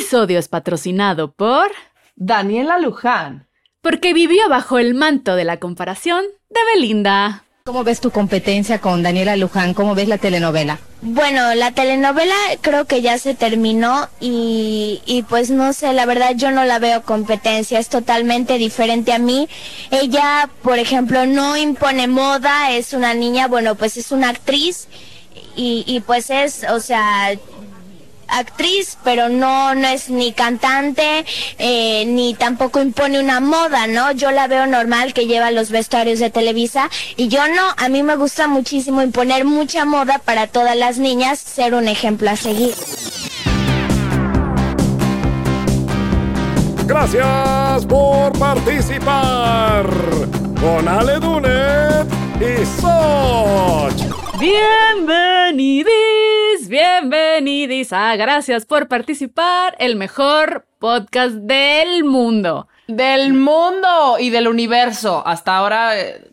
episodio es patrocinado por Daniela Luján. Porque vivió bajo el manto de la comparación de Belinda. ¿Cómo ves tu competencia con Daniela Luján? ¿Cómo ves la telenovela? Bueno, la telenovela creo que ya se terminó y, y, pues no sé, la verdad yo no la veo competencia, es totalmente diferente a mí. Ella, por ejemplo, no impone moda, es una niña, bueno, pues es una actriz y, y pues es, o sea, actriz, pero no, no es ni cantante, eh, ni tampoco impone una moda, ¿no? Yo la veo normal que lleva los vestuarios de Televisa y yo no, a mí me gusta muchísimo imponer mucha moda para todas las niñas, ser un ejemplo a seguir. Gracias por participar con Ale Dunet y Soch. Bienvenidis, bienvenidis a Gracias por participar, el mejor podcast del mundo. Del mundo y del universo. Hasta ahora, eh,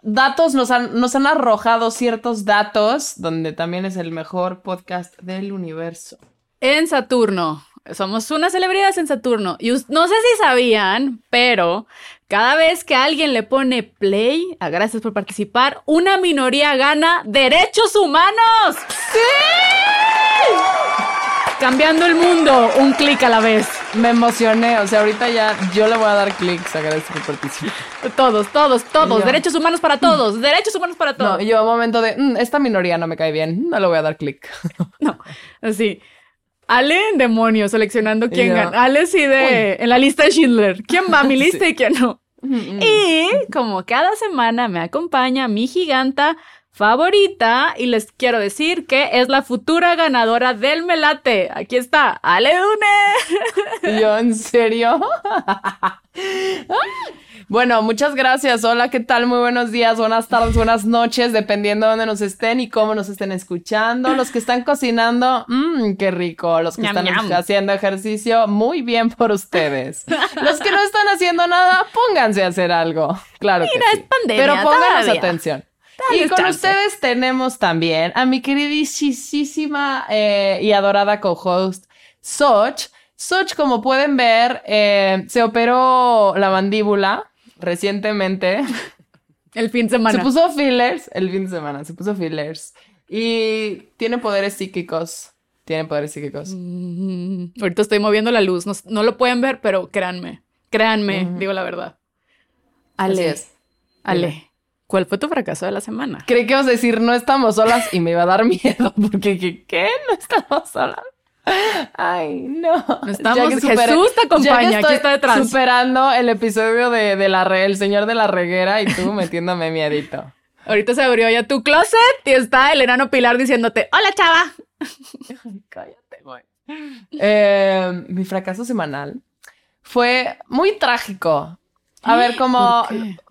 datos nos han, nos han arrojado ciertos datos, donde también es el mejor podcast del universo. En Saturno. Somos unas celebridades en Saturno. Y no sé si sabían, pero cada vez que alguien le pone play, a gracias por participar, una minoría gana derechos humanos. ¡Sí! Cambiando el mundo, un clic a la vez. Me emocioné, o sea, ahorita ya yo le voy a dar clics a gracias por participar. Todos, todos, todos. Derechos humanos para todos. Derechos humanos para todos. No, yo momento de, mm, esta minoría no me cae bien, no le voy a dar clic. no, así. Ale en demonio, seleccionando quién gana. Ale sí de en la lista de Schindler. ¿Quién va a mi lista y quién no? Y como cada semana me acompaña mi giganta favorita y les quiero decir que es la futura ganadora del Melate. Aquí está, Ale Dune. ¿Yo en serio? Bueno, muchas gracias. Hola, ¿qué tal? Muy buenos días, buenas tardes, buenas noches, dependiendo de dónde nos estén y cómo nos estén escuchando. Los que están cocinando, mmm, qué rico. Los que están haciendo ejercicio, muy bien por ustedes. Los que no están haciendo nada, pónganse a hacer algo. Claro Mira, que sí. es pandemia. Pero pónganos atención. Y con ustedes tenemos también a mi queridísima eh, y adorada co-host, Soch. Soch, como pueden ver, eh, se operó la mandíbula recientemente. El fin de semana. Se puso fillers, el fin de semana, se puso fillers. Y tiene poderes psíquicos. Tiene poderes psíquicos. Mm, ahorita estoy moviendo la luz. No, lo pueden ver, pero créanme. Créanme, digo la verdad. Ale. Ale. ¿Cuál fue tu fracaso de la semana? Creí que ibas a decir no estamos solas y me iba a dar miedo porque ¿qué? ¿No estamos solas? Ay, no. Estamos, Jesús te acompaña, aquí está detrás. Superando el episodio de, de la re, el señor de la reguera y tú metiéndome miedito. Ahorita se abrió ya tu closet y está el enano Pilar diciéndote, hola chava. Cállate, güey. Eh, mi fracaso semanal fue muy trágico. A ver, como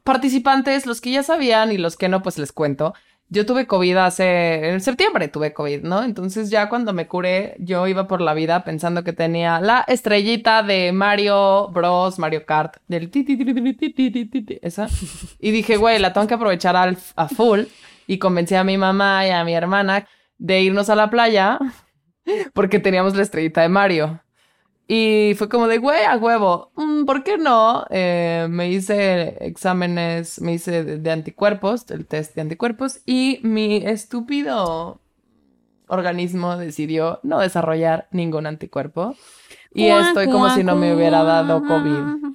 participantes, los que ya sabían y los que no, pues les cuento yo tuve COVID hace, en septiembre tuve COVID, ¿no? Entonces ya cuando me curé, yo iba por la vida pensando que tenía la estrellita de Mario Bros, Mario Kart, del ti, ti, ti, esa. Y dije, güey, la tengo que aprovechar al, a full. Y convencí a mi mamá y a mi hermana de irnos a la playa porque teníamos la estrellita de Mario. Y fue como de, güey, a huevo, mm, ¿por qué no? Eh, me hice exámenes, me hice de, anticuerpos, el test de anticuerpos, y mi estúpido organismo decidió no desarrollar ningún anticuerpo. Y estoy como si no me hubiera dado COVID.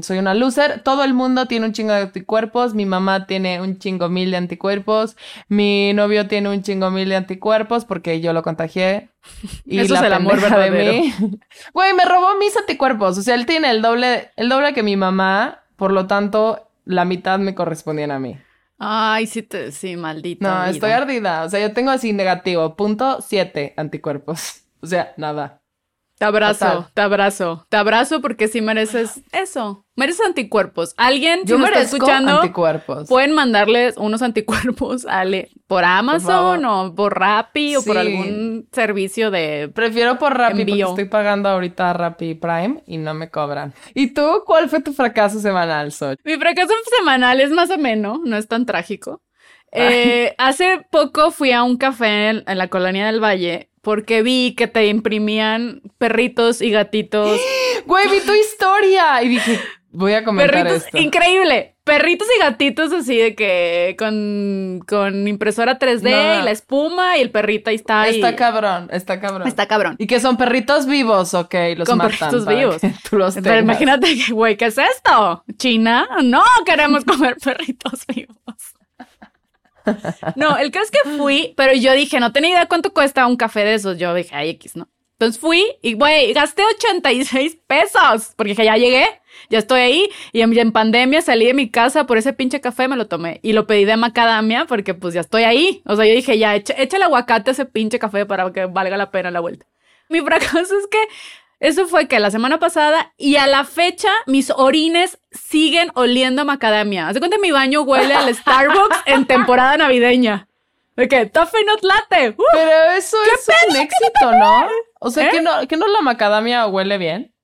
Soy una loser. Todo el mundo tiene un chingo de anticuerpos. Mi mamá tiene un chingo mil de anticuerpos. Mi novio tiene un chingo mil de anticuerpos porque yo lo contagié. Y Eso la es el amor verdadero. de mí. Güey, me robó mis anticuerpos. O sea, él tiene el doble, el doble que mi mamá. Por lo tanto, la mitad me correspondían a mí. Ay, sí, te, sí, maldita. No, estoy ardida. O sea, yo tengo así negativo. Punto siete anticuerpos. O sea, nada. Te abrazo, te abrazo, te abrazo porque sí mereces eso. Mereces anticuerpos. Alguien, Yo si me está escuchando, anticuerpos. pueden mandarles unos anticuerpos Ale por Amazon o por Rappi o por algún servicio de Prefiero por Rappi porque estoy pagando ahorita Rappi Prime y no me cobran. ¿Y tú cuál fue tu fracaso semanal, Soch? Mi fracaso semanal es más o menos, no es tan trágico. Eh, hace poco fui a un café en, la colonia del Valle porque vi que te imprimían perritos y gatitos. Güey, vi tu historia y dije, voy a comentar perritos, esto. increíble. Perritos y gatitos así de que con, con impresora 3D No. y la espuma y el perrito ahí está. y- Está cabrón, está cabrón. Está cabrón. Y que son perritos vivos, ok, los Con matan perritos vivos. que tú los Pero tengas. imagínate que, güey, ¿qué es esto? ¿China? No queremos comer perritos vivos. No, el caso es que fui, pero yo dije, no tenía idea cuánto cuesta un café de esos. Yo dije, ay, X, ¿no? Entonces fui y, güey, gasté 86 pesos, porque dije, ya llegué, ya estoy ahí, y en, pandemia salí de mi casa por ese pinche café, me lo tomé, y lo pedí de macadamia, porque pues ya estoy ahí. O sea, yo dije, ya, echa, echa el aguacate a ese pinche café para que valga la pena la vuelta. Mi fracaso es que eso fue que la semana pasada y a la fecha mis orines siguen oliendo a macadamia. Haz de cuenta mi baño huele al Starbucks en temporada navideña. De que toffee not latte. ¡Uh! Pero eso es un éxito, ¿no? O sea, ¿Eh? que, no, que no la macadamia huele bien.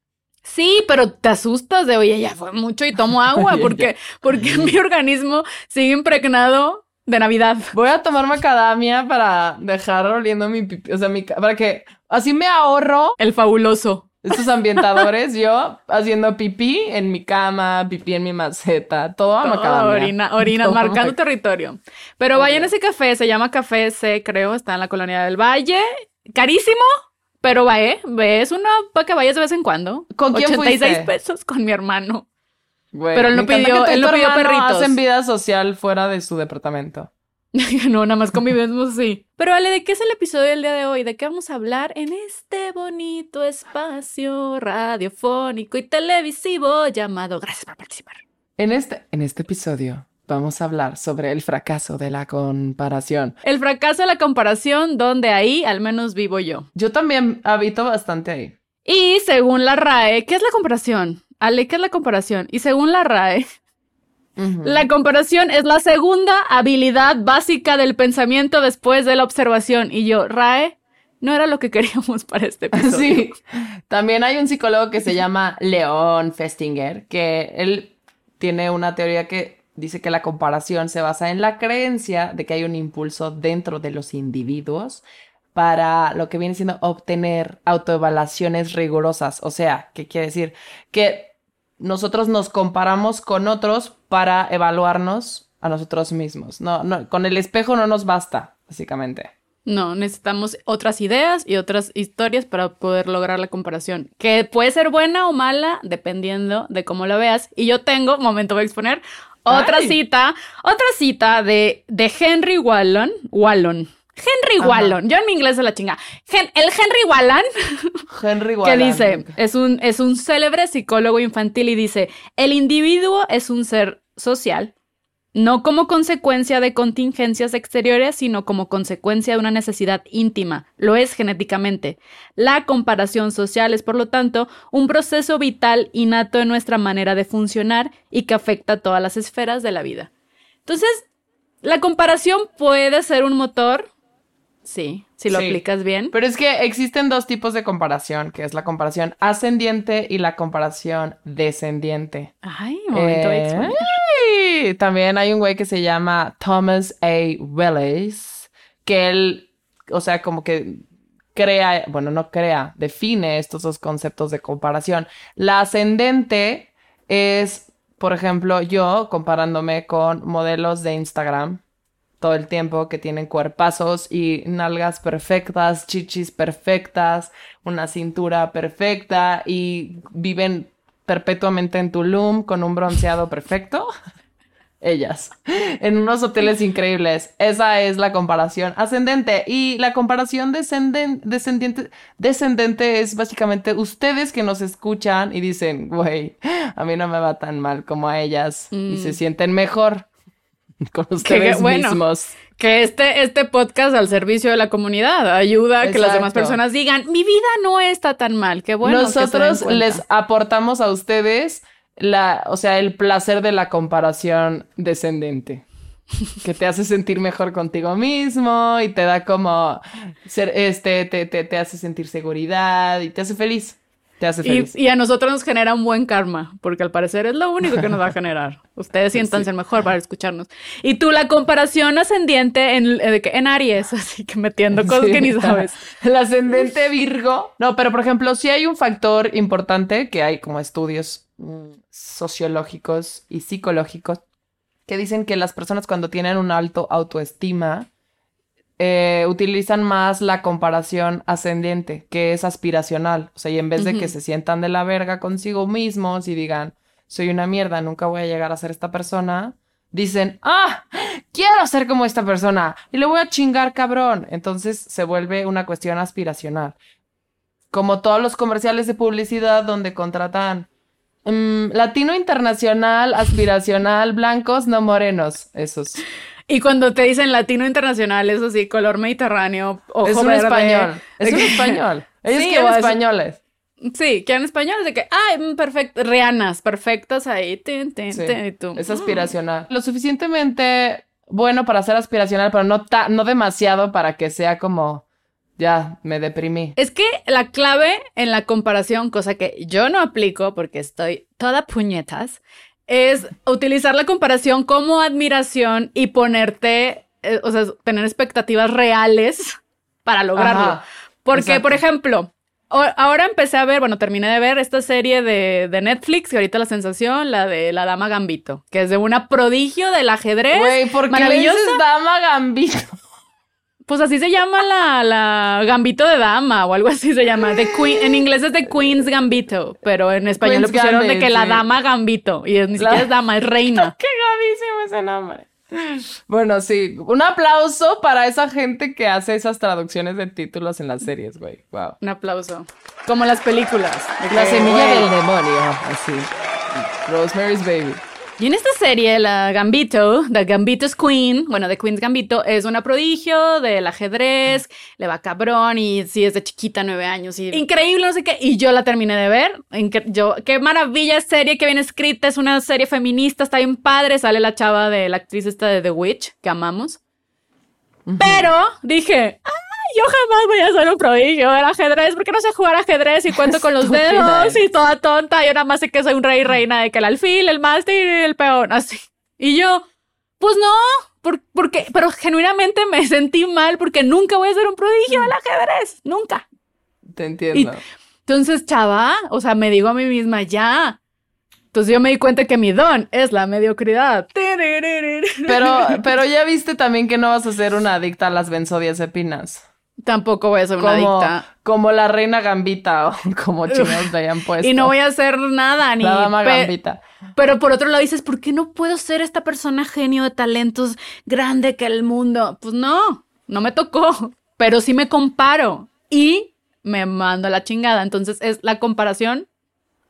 Sí, pero te asustas de, oye, ya fue mucho y tomo agua porque, porque mi organismo sigue impregnado de Navidad. Voy a tomar macadamia para dejar oliendo mi pipí, o sea, mi, para que así me ahorro El fabuloso. estos ambientadores, yo haciendo pipí en mi cama, pipí en mi maceta, todo a Todo macadamia. orina, orina, Todo marcando mac- territorio. Pero vayan a ese café, se llama Café C, creo, está en la colonia del Valle. Carísimo, pero va, ¿eh? Ve, es uno para que vayas de vez en cuando. ¿Con quién 86 fuiste? pesos con mi hermano. Güey, Pero él no pidió- él no pidió perritos. Hacen vida social fuera de su departamento. no, nada más convivimos sí. Pero Ale, ¿de qué es el episodio del día de hoy? ¿De qué vamos a hablar en este bonito espacio radiofónico y televisivo llamado Gracias por participar? En este, en este episodio vamos a hablar sobre el fracaso de la comparación. El fracaso de la comparación, donde ahí al menos vivo yo. Yo también habito bastante ahí. Y según la RAE, ¿qué es la comparación? Ale, ¿qué es la comparación? Y según la RAE, la comparación es la segunda habilidad básica del pensamiento después de la observación. Y yo, RAE, no era lo que queríamos para este episodio. Sí. También hay un psicólogo que se llama León Festinger, que él tiene una teoría que dice que la comparación se basa en la creencia de que hay un impulso dentro de los individuos para lo que viene siendo obtener autoevaluaciones rigurosas. O sea, ¿qué quiere decir? Que nosotros nos comparamos con otros para evaluarnos a nosotros mismos. No, no, con el espejo no nos basta, básicamente. No, necesitamos otras ideas y otras historias para poder lograr la comparación, que puede ser buena o mala dependiendo de cómo la veas. Y yo tengo, momento voy a exponer, otra Ay. cita, otra cita de, de Henry Wallon, Wallon. Henry Ajá. Wallon, yo en mi inglés de la chinga. El Henry Wallon Henry que Wallan. dice, es un, es un célebre psicólogo infantil y dice, el individuo es un ser social, no como consecuencia de contingencias exteriores, sino como consecuencia de una necesidad íntima. Lo es genéticamente. La comparación social es, por lo tanto, un proceso vital innato en nuestra manera de funcionar y que afecta a todas las esferas de la vida. Entonces, la comparación puede ser un motor, sí, si lo Sí. aplicas bien. Pero es que existen dos tipos de comparación, que es la comparación ascendiente y la comparación descendiente. Ay, momento Eh, ay, También hay un güey que se llama Thomas A. Wells, que él, o sea, como que crea, bueno, no crea, define estos dos conceptos de comparación. La ascendente es, por ejemplo, yo comparándome con modelos de Instagram todo el tiempo que tienen cuerpazos y nalgas perfectas, chichis perfectas, una cintura perfecta y viven perpetuamente en Tulum con un bronceado perfecto. Ellas, en unos hoteles increíbles. Esa es la comparación ascendente. Y la comparación descenden- descendiente, descendente es básicamente ustedes que nos escuchan y dicen, güey, a mí no me va tan mal como a ellas y Mm. se sienten mejor con ustedes bueno. mismos. Que este, este podcast al servicio de la comunidad ayuda a que las demás personas digan, mi vida no está tan mal, qué bueno. que Nosotros cuenta". les aportamos a ustedes la, o sea, el placer de la comparación descendente. Que te hace sentir mejor contigo mismo y te da como ser, este, te, te, te hace sentir seguridad y te hace feliz. Te hace Y, feliz. y a nosotros nos genera un buen karma, porque al parecer es lo único que nos va a generar. Ustedes siéntanse mejor para escucharnos. Y tú, la comparación ascendiente en, eh, en Aries, así que metiendo cosas Sí. que ni sabes. El ascendente Virgo. No, pero por ejemplo, sí hay un factor importante que hay como estudios mm, sociológicos y psicológicos que dicen que las personas cuando tienen un alto autoestima eh, utilizan más la comparación ascendiente, que es aspiracional. O sea, y en vez de que se sientan de la verga consigo mismos y digan, soy una mierda, nunca voy a llegar a ser esta persona, dicen, ah, quiero ser como esta persona y le voy a chingar cabrón. Entonces se vuelve una cuestión aspiracional. Como todos los comerciales de publicidad donde contratan mm, latino internacional, aspiracional, blancos, no morenos. Esos. Y cuando te dicen latino internacional, eso sí, color mediterráneo, ojo es un verde, español. Es un español. Ellos Sí, quieren españoles. Sí, que en español es de que, ay, mm, perfecto, rianas, perfectas ahí, tin, tin, Sí, tin, y tú. Es mm. aspiracional. Lo suficientemente bueno para ser aspiracional, pero no, ta- no demasiado para que sea como, ya, me deprimí. Es que la clave en la comparación, cosa que yo no aplico porque estoy toda puñetas, es utilizar la comparación como admiración y ponerte, eh, o sea, tener expectativas reales para lograrlo. Ajá, Porque, exacto. por ejemplo, ahora empecé a ver, bueno, terminé de ver esta serie de, de Netflix, que ahorita la sensación, la de La Dama Gambito, que es de una prodigio del ajedrez. Güey, ¿por qué le maravillosa. dices dama gambito? Pues así se llama la, la Gambito de Dama o algo así se llama. The Queen, en inglés es The Queen's Gambito, pero en español Queen's le pusieron de que la. Dama Gambito. Y es, ni siquiera es dama, es reina. Qué gavísimo ese nombre. Bueno, sí, un aplauso para esa gente que hace esas traducciones de títulos en las series, güey. Wow. Un aplauso. Como las películas. de La semilla güey. del demonio, así. Rosemary's Baby. Y en esta serie, la Gambito, The Gambito's Queen, bueno, The Queen's Gambito, es una prodigio del ajedrez, le va cabrón y sí, es de chiquita, nueve años y increíble, no sé qué. Y yo la terminé de ver. Yo, qué maravilla serie, qué bien escrita, es una serie feminista, está bien padre. Sale la chava de la actriz esta de The Witch, que amamos. Pero dije, ay, yo jamás voy a ser un prodigio del ajedrez, porque no sé jugar ajedrez y cuento con los dedos y toda tonta. Yo nada más sé que soy un rey y reina de que el alfil, el mástil y el peón, así. Y yo, pues no, por- porque, pero genuinamente me sentí mal porque nunca voy a ser un prodigio del ajedrez, nunca. Te entiendo. Entonces, chava, o sea, me digo a mí misma, ya. Entonces yo me di cuenta que mi don es la mediocridad. Pero, pero ya viste también que no vas a ser una adicta a las benzodiazepinas. Tampoco voy a ser una Como, adicta. como la reina gambita o como chingados le hayan puesto. Y no voy a hacer nada, ni... La dama pe- gambita. Pero por otro lado dices, ¿por qué no puedo ser esta persona genio de talentos grande que el mundo? Pues no, no me tocó, pero sí me comparo y me mando a la chingada. Entonces es la comparación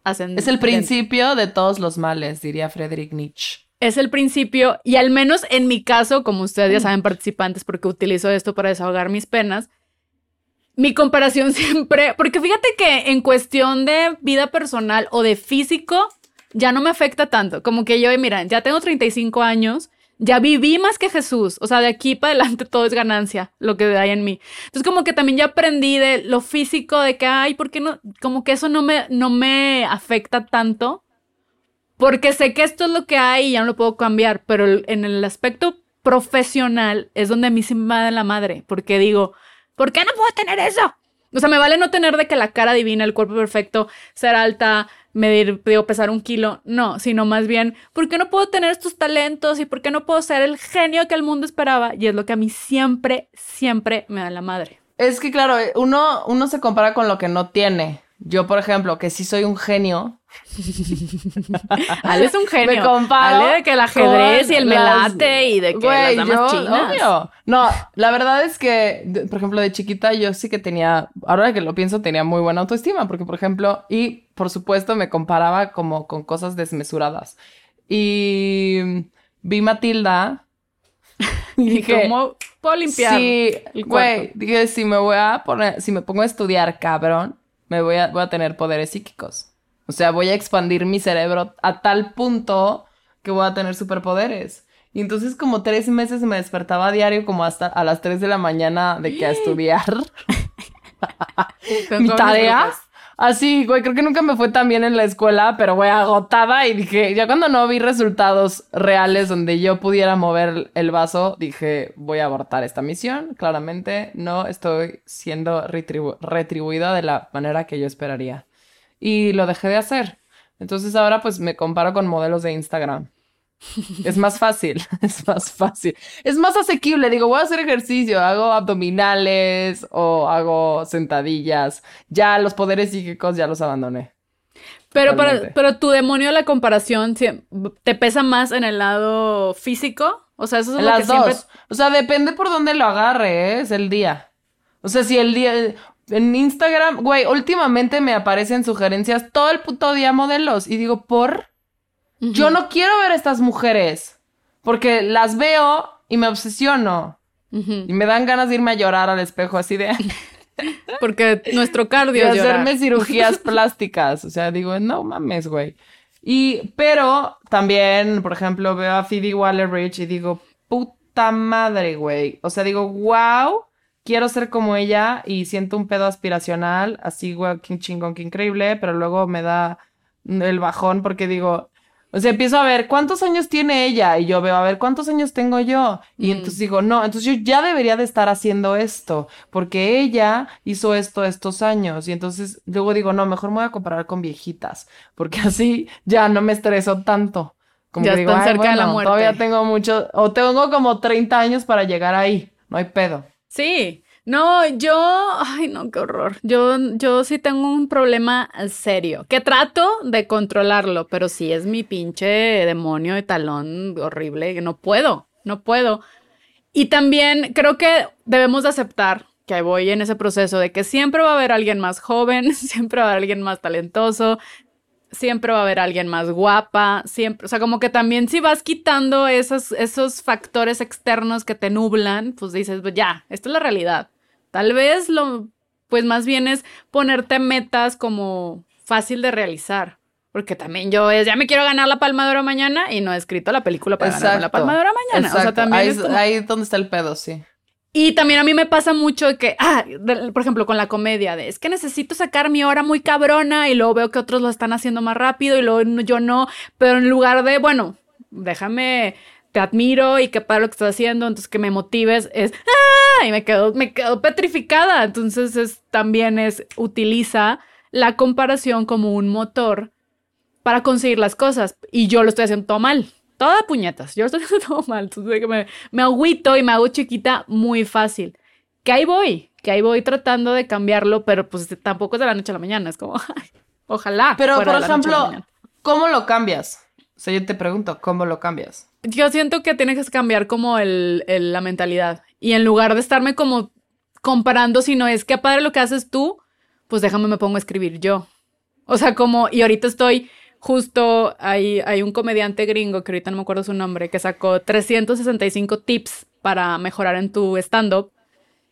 ascendente. Es el principio de todos los males, diría Friedrich Nietzsche. Es el principio y al menos en mi caso, como ustedes ya saben participantes, porque utilizo esto para desahogar mis penas, mi comparación siempre, porque fíjate que en cuestión de vida personal o de físico, ya no me afecta tanto. Como que yo, mira, ya tengo 35 años, ya viví más que Jesús. O sea, de aquí para adelante todo es ganancia, lo que hay en mí. Entonces, como que también ya aprendí de lo físico, de que, ay, ¿por qué no? Como que eso no me, no me afecta tanto. Porque sé que esto es lo que hay y ya no lo puedo cambiar. Pero en el aspecto profesional es donde a mí se me va la madre. Porque digo, ¿por qué no puedo tener eso? O sea, me vale no tener de que la cara divina, el cuerpo perfecto, ser alta, medir, digo, pesar un kilo. No, sino más bien, ¿por qué no puedo tener estos talentos y por qué no puedo ser el genio que el mundo esperaba? Y es lo que a mí siempre, siempre me da la madre. Es que, claro, eh, uno, uno se compara con lo que no tiene. Yo, por ejemplo, que sí soy un genio. Ale es un genio. Me comparo. Ale de que el ajedrez y el las- melate y de que Güey, las damas yo, chinas. obvio. No, la verdad es que, por ejemplo, de chiquita yo sí que tenía, ahora que lo pienso, tenía muy buena autoestima, porque, por ejemplo, y por supuesto me comparaba como con cosas desmesuradas. Y vi Matilda y ¿Y dije, cómo puedo limpiar Sí, güey, dije, si me voy a poner, si me pongo a estudiar, cabrón, me voy a, voy a tener poderes psíquicos. O sea, voy a expandir mi cerebro a tal punto que voy a tener superpoderes. Y entonces como tres meses me despertaba a diario como hasta a las 3 de la mañana de que a estudiar mi tarea. Así, güey, creo que nunca me fue tan bien en la escuela, pero güey, agotada y dije, ya cuando no vi resultados reales donde yo pudiera mover el vaso, dije, voy a abortar esta misión. Claramente no estoy siendo retribuida de la manera que yo esperaría. Y lo dejé de hacer. Entonces ahora pues me comparo con modelos de Instagram. Es más fácil, es más fácil. Es más asequible. Digo, voy a hacer ejercicio, hago abdominales o hago sentadillas. Ya los poderes psíquicos ya los abandoné. Pero, pero tu demonio, la comparación, ¿te pesa más en el lado físico? O sea, eso es lo que siempre... O sea, depende por dónde lo agarre, ¿eh? es el día. O sea, si el día... En Instagram, güey, últimamente me aparecen sugerencias todo el puto día modelos. Y digo, ¿por? Yo no quiero ver a estas mujeres. Porque las veo y me obsesiono. Y me dan ganas de irme a llorar al espejo así de... porque nuestro cardio es hacerme cirugías plásticas. O sea, digo, no mames, güey. Y, pero también, por ejemplo, veo a Phoebe Waller-Bridge y digo, puta madre, güey. O sea, digo, wow, quiero ser como ella y siento un pedo aspiracional, así, güey, qué chingón, qué increíble, pero luego me da el bajón porque digo, o sea, empiezo a ver cuántos años tiene ella y yo veo a ver cuántos años tengo yo. Y mm. entonces digo, no, entonces yo ya debería de estar haciendo esto porque ella hizo esto estos años. Y entonces luego digo, no, mejor me voy a comparar con viejitas porque así ya no me estreso tanto. Como ya que están cerca de la muerte. Todavía tengo mucho, o tengo como 30 años para llegar ahí. No hay pedo. Sí, no, yo, ay no, qué horror. Yo, yo sí tengo un problema serio, que trato de controlarlo, pero sí es mi pinche demonio de talón horrible, que no puedo, no puedo. Y también creo que debemos de aceptar que voy en ese proceso de que siempre va a haber alguien más joven, siempre va a haber alguien más talentoso, siempre va a haber alguien más guapa, siempre, o sea, como que también si vas quitando esos, esos factores externos que te nublan, pues dices, pues ya, esta es la realidad. Tal vez lo, pues más bien es ponerte metas como fácil de realizar. Porque también yo es, ya me quiero ganar la Palma de Oro mañana y no he escrito la película para ganar la Palma de Oro mañana. O sea, también ahí, es ahí donde está el pedo, sí. Y también a mí me pasa mucho que, ah, por ejemplo, con la comedia, de es que necesito sacar mi hora muy cabrona y luego veo que otros lo están haciendo más rápido y luego yo no, pero en lugar de, bueno, déjame te admiro y que para lo que estás haciendo, entonces que me motives es, ¡ah! Y me quedo, me quedo petrificada. Entonces es, también es, utiliza la comparación como un motor para conseguir las cosas. Y yo lo estoy haciendo todo mal. Toda puñetas. Yo lo estoy haciendo todo mal. Entonces me, me agüito y me hago chiquita muy fácil. Que ahí voy, que ahí voy tratando de cambiarlo, pero pues tampoco es de la noche a la mañana. Es como, ojalá. Pero, por ejemplo, ¿cómo lo cambias? O sea, yo te pregunto, ¿cómo lo cambias? yo siento que tiene que cambiar como el, la mentalidad. Y en lugar de estarme como comparando, si no es que padre lo que haces tú, pues déjame me pongo a escribir yo. O sea, como, y ahorita estoy justo, hay, hay un comediante gringo, que ahorita no me acuerdo su nombre, que sacó 365 tips para mejorar en tu stand-up.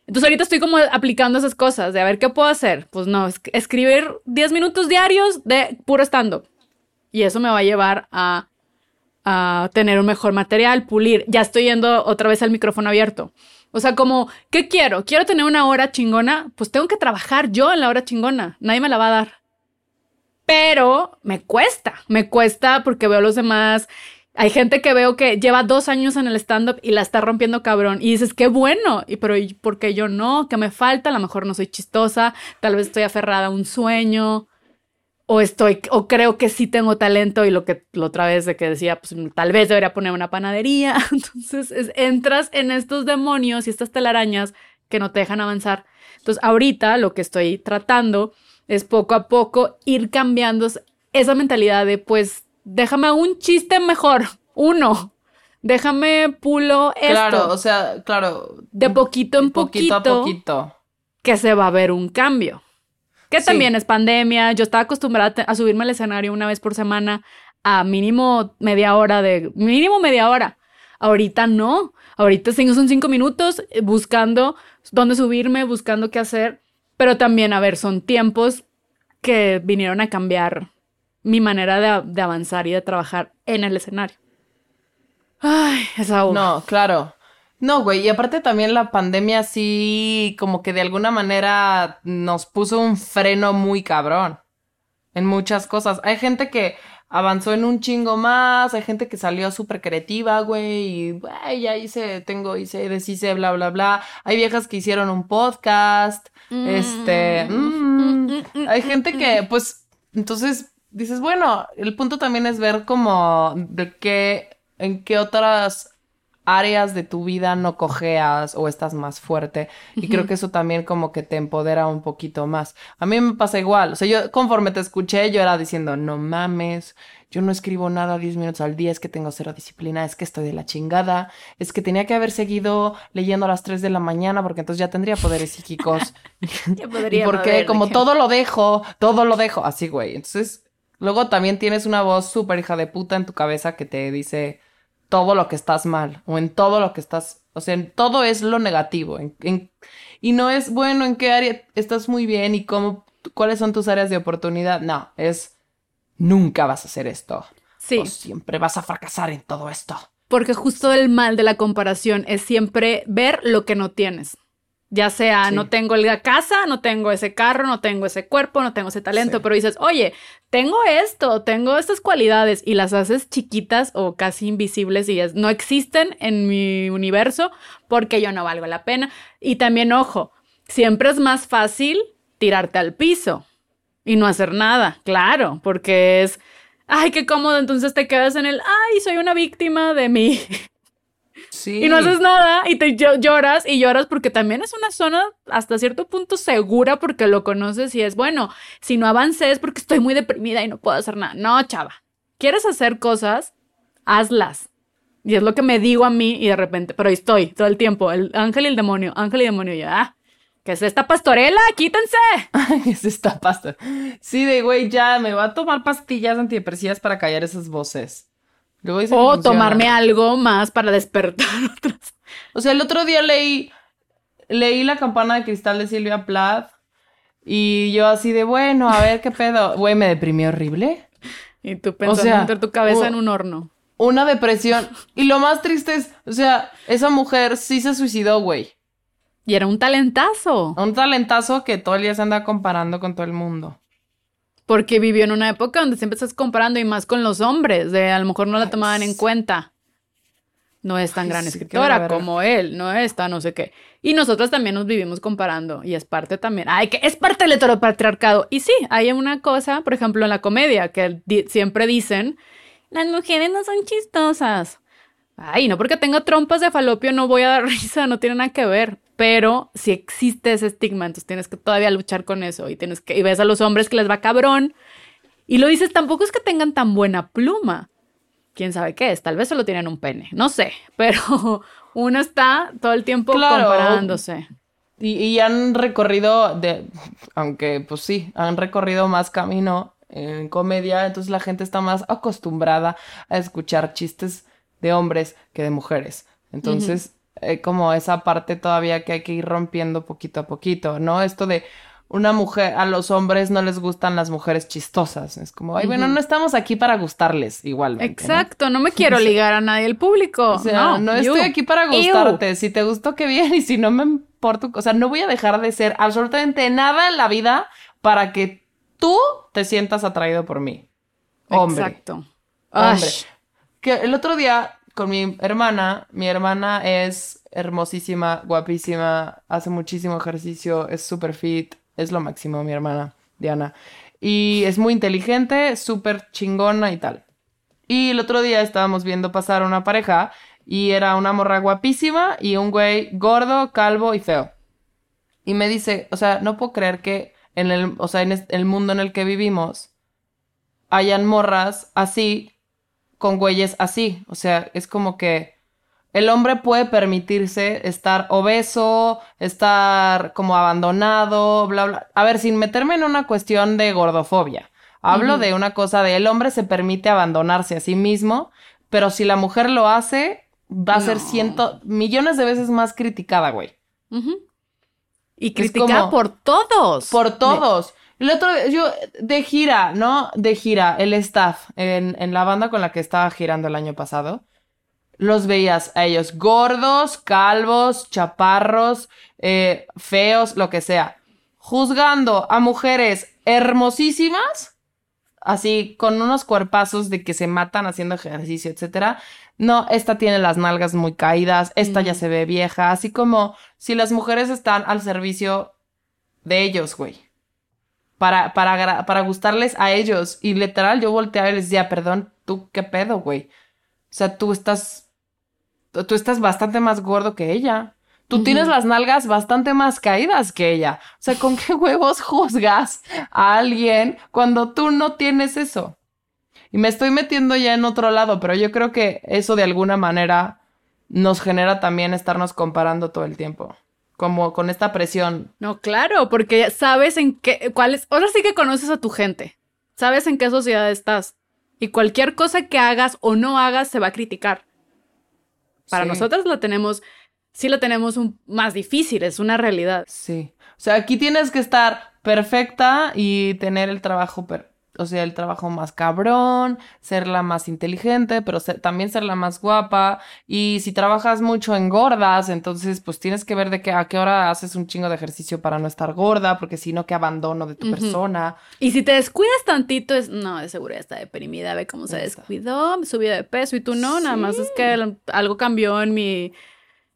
Entonces ahorita estoy como aplicando esas cosas, de a ver qué puedo hacer. Pues no, escribir 10 minutos diarios de puro stand-up. Y eso me va a llevar a a tener un mejor material, pulir. Ya estoy yendo otra vez al micrófono abierto. O sea, como, ¿qué quiero? ¿Quiero tener una hora chingona? Pues tengo que trabajar yo en la hora chingona. Nadie me la va a dar. Pero me cuesta, me cuesta porque veo a los demás. Hay gente que veo que lleva dos años en el stand-up y la está rompiendo cabrón. Y dices, qué bueno. Y pero ¿por qué yo no? ¿Qué me falta? A lo mejor no soy chistosa. Tal vez estoy aferrada a un sueño o estoy, o creo que sí tengo talento y lo que la otra vez de que decía, pues tal vez debería poner una panadería. Entonces entras en estos demonios y estas telarañas que no te dejan avanzar. Entonces ahorita lo que estoy tratando es poco a poco ir cambiando esa mentalidad de pues déjame un chiste mejor, uno. Déjame pulo esto. Claro, o sea, claro. De poquito en poquito. Poquito a poquito. Que se va a ver un cambio. Que también es pandemia. Yo estaba acostumbrada a subirme al escenario una vez por semana a mínimo media hora de... Mínimo media hora. Ahorita no. Ahorita son cinco minutos eh, buscando dónde subirme, buscando qué hacer. Pero también, a ver, son tiempos que vinieron a cambiar mi manera de, de avanzar y de trabajar en el escenario. Ay, esa No, claro. No, güey, y aparte también la pandemia sí como que de alguna manera nos puso un freno muy cabrón en muchas cosas. Hay gente que avanzó en un chingo más, hay gente que salió súper creativa, güey, y güey, ya hice, tengo, hice, deshice, bla, bla, bla. Hay viejas que hicieron un podcast, este, mm, hay gente que, pues, entonces dices, bueno, el punto también es ver como de qué, en qué otras áreas de tu vida no cojeas o estás más fuerte. Y creo que eso también como que te empodera un poquito más. A mí me pasa igual. O sea, yo conforme te escuché, yo era diciendo, no mames, yo no escribo nada 10 minutos al día, es que tengo cero disciplina, es que estoy de la chingada, es que tenía que haber seguido leyendo a las 3 de la mañana porque entonces ya tendría poderes psíquicos. Ya podría porque como todo lo dejo, todo lo dejo, así güey. Entonces, luego también tienes una voz súper hija de puta en tu cabeza que te dice todo lo que estás mal o en todo lo que estás, o sea, en todo es lo negativo. en- en- y no es, bueno, en qué área estás muy bien y cómo, cuáles son tus áreas de oportunidad. No, es, nunca vas a hacer esto. Sí. O siempre vas a fracasar en todo esto. Porque justo el mal de la comparación es siempre ver lo que no tienes. Ya sea, Sí. no tengo la casa, no tengo ese carro, no tengo ese cuerpo, no tengo ese talento, Sí. pero dices, oye, tengo esto, tengo estas cualidades y las haces chiquitas o casi invisibles y es, no existen en mi universo porque yo no valgo la pena. Y también, ojo, siempre es más fácil tirarte al piso y no hacer nada, claro, porque es, ay, qué cómodo, entonces te quedas en el, ay, soy una víctima de mí. Sí. Y no haces nada y te llo- lloras y lloras porque también es una zona hasta cierto punto segura porque lo conoces y es bueno, si no avancé es porque estoy muy deprimida y no puedo hacer nada. No, chava. ¿Quieres hacer cosas? Hazlas. Y es lo que me digo a mí y de repente, pero ahí estoy todo el tiempo, el ángel y el demonio, ángel y demonio, y yo, ah, ¿qué es esta pastorela? Quítense. es esta pasta. Sí, de güey, ya me voy a tomar pastillas antidepresivas para callar esas voces. Luego O tomarme algo más para despertar otras. O sea, el otro día leí, leí La campana de cristal de Silvia Plath y yo así de, bueno, a ver qué pedo. Güey, me deprimí horrible. Y tú pensando sea, meter tu cabeza o- en un horno. Una depresión. Y lo más triste es, o sea, esa mujer sí se suicidó, güey. Y era un talentazo. Un talentazo que todo el día se anda comparando con todo el mundo. Porque vivió en una época donde siempre estás comparando y más con los hombres, de a lo mejor no la tomaban en cuenta. No es tan Ay, gran sí, escritora como él, no está, no sé qué. Y nosotros también nos vivimos comparando y es parte también, ay, que es parte del heteropatriarcado. Y sí, hay una cosa, por ejemplo, en la comedia, que di- siempre dicen, las mujeres no son chistosas. Ay, no porque tenga trompas de falopio no voy a dar risa, no tiene nada que ver. Pero si existe ese estigma, entonces tienes que todavía luchar con eso y tienes que y ves a los hombres que les va cabrón y lo dices, tampoco es que tengan tan buena pluma. ¿Quién sabe qué es? Tal vez solo tienen un pene, no sé, pero uno está todo el tiempo Claro. comparándose. Y, y han recorrido, de, aunque pues sí, han recorrido más camino en comedia, entonces la gente está más acostumbrada a escuchar chistes de hombres que de mujeres. Entonces, eh, como esa parte todavía que hay que ir rompiendo poquito a poquito, ¿no? Esto de una mujer, a los hombres no les gustan las mujeres chistosas. Es como, ay, bueno, no estamos aquí para gustarles igualmente. Exacto, no me quiero ligar a nadie el público. O sea, no, no, estoy you. aquí para Ew. gustarte. Si te gustó, qué bien. Y si no me importa, o sea, no voy a dejar de ser absolutamente nada en la vida para que tú te sientas atraído por mí. Hombre. Exacto. Hombre. Que el otro día con mi hermana, mi hermana es hermosísima, guapísima, hace muchísimo ejercicio, es súper fit, es lo máximo mi hermana, Diana. Y es muy inteligente, súper chingona y tal. Y el otro día estábamos viendo pasar una pareja y era una morra guapísima y un güey gordo, calvo y feo. Y me dice, o sea, no puedo creer que en el, o sea, en el mundo en el que vivimos hayan morras así con güeyes así. O sea, es como que el hombre puede permitirse estar obeso, estar como abandonado, bla, bla. A ver, sin meterme en una cuestión de gordofobia. Hablo de una cosa de el hombre se permite abandonarse a sí mismo, pero si la mujer lo hace, va a ser ciento, millones de veces más criticada, güey. Y criticada como- por todos. Por todos. El otro, yo, de gira, ¿no? De gira, el staff en, en la banda con la que estaba girando el año pasado. los veías a ellos gordos, calvos, chaparros, eh, feos, lo que sea, juzgando a mujeres hermosísimas, así con unos cuerpazos de que se matan haciendo ejercicio, etcétera. No, esta tiene las nalgas muy caídas, esta ya Mm. se ve vieja, así como si las mujeres están al servicio de ellos, güey. Para, para, para gustarles a ellos. Y literal, yo volteaba y les decía, perdón, ¿tú qué pedo, güey? O sea, tú estás. Tú tú estás bastante más gordo que ella. Tú tienes las nalgas bastante más caídas que ella. O sea, ¿con qué huevos juzgas a alguien cuando tú no tienes eso? Y me estoy metiendo ya en otro lado, pero yo creo que eso de alguna manera nos genera también estarnos comparando todo el tiempo. Como con esta presión. No, claro, porque sabes en qué, cuáles, ahora sí que conoces a tu gente, sabes en qué sociedad estás y cualquier cosa que hagas o no hagas se va a criticar. Para Sí. nosotros la tenemos, sí la tenemos un, más difícil, es una realidad. Sí. O sea, aquí tienes que estar perfecta y tener el trabajo, per- o sea, el trabajo más cabrón, ser la más inteligente, pero ser- también ser la más guapa. Y si trabajas mucho en gordas, entonces pues tienes que ver de qué, a qué hora haces un chingo de ejercicio para no estar gorda, porque si no, qué abandono de tu persona. Y si te descuidas tantito, es, no, de seguro está deprimida, ve cómo se descuidó, subió de peso y tú no, nada más es que algo cambió en mi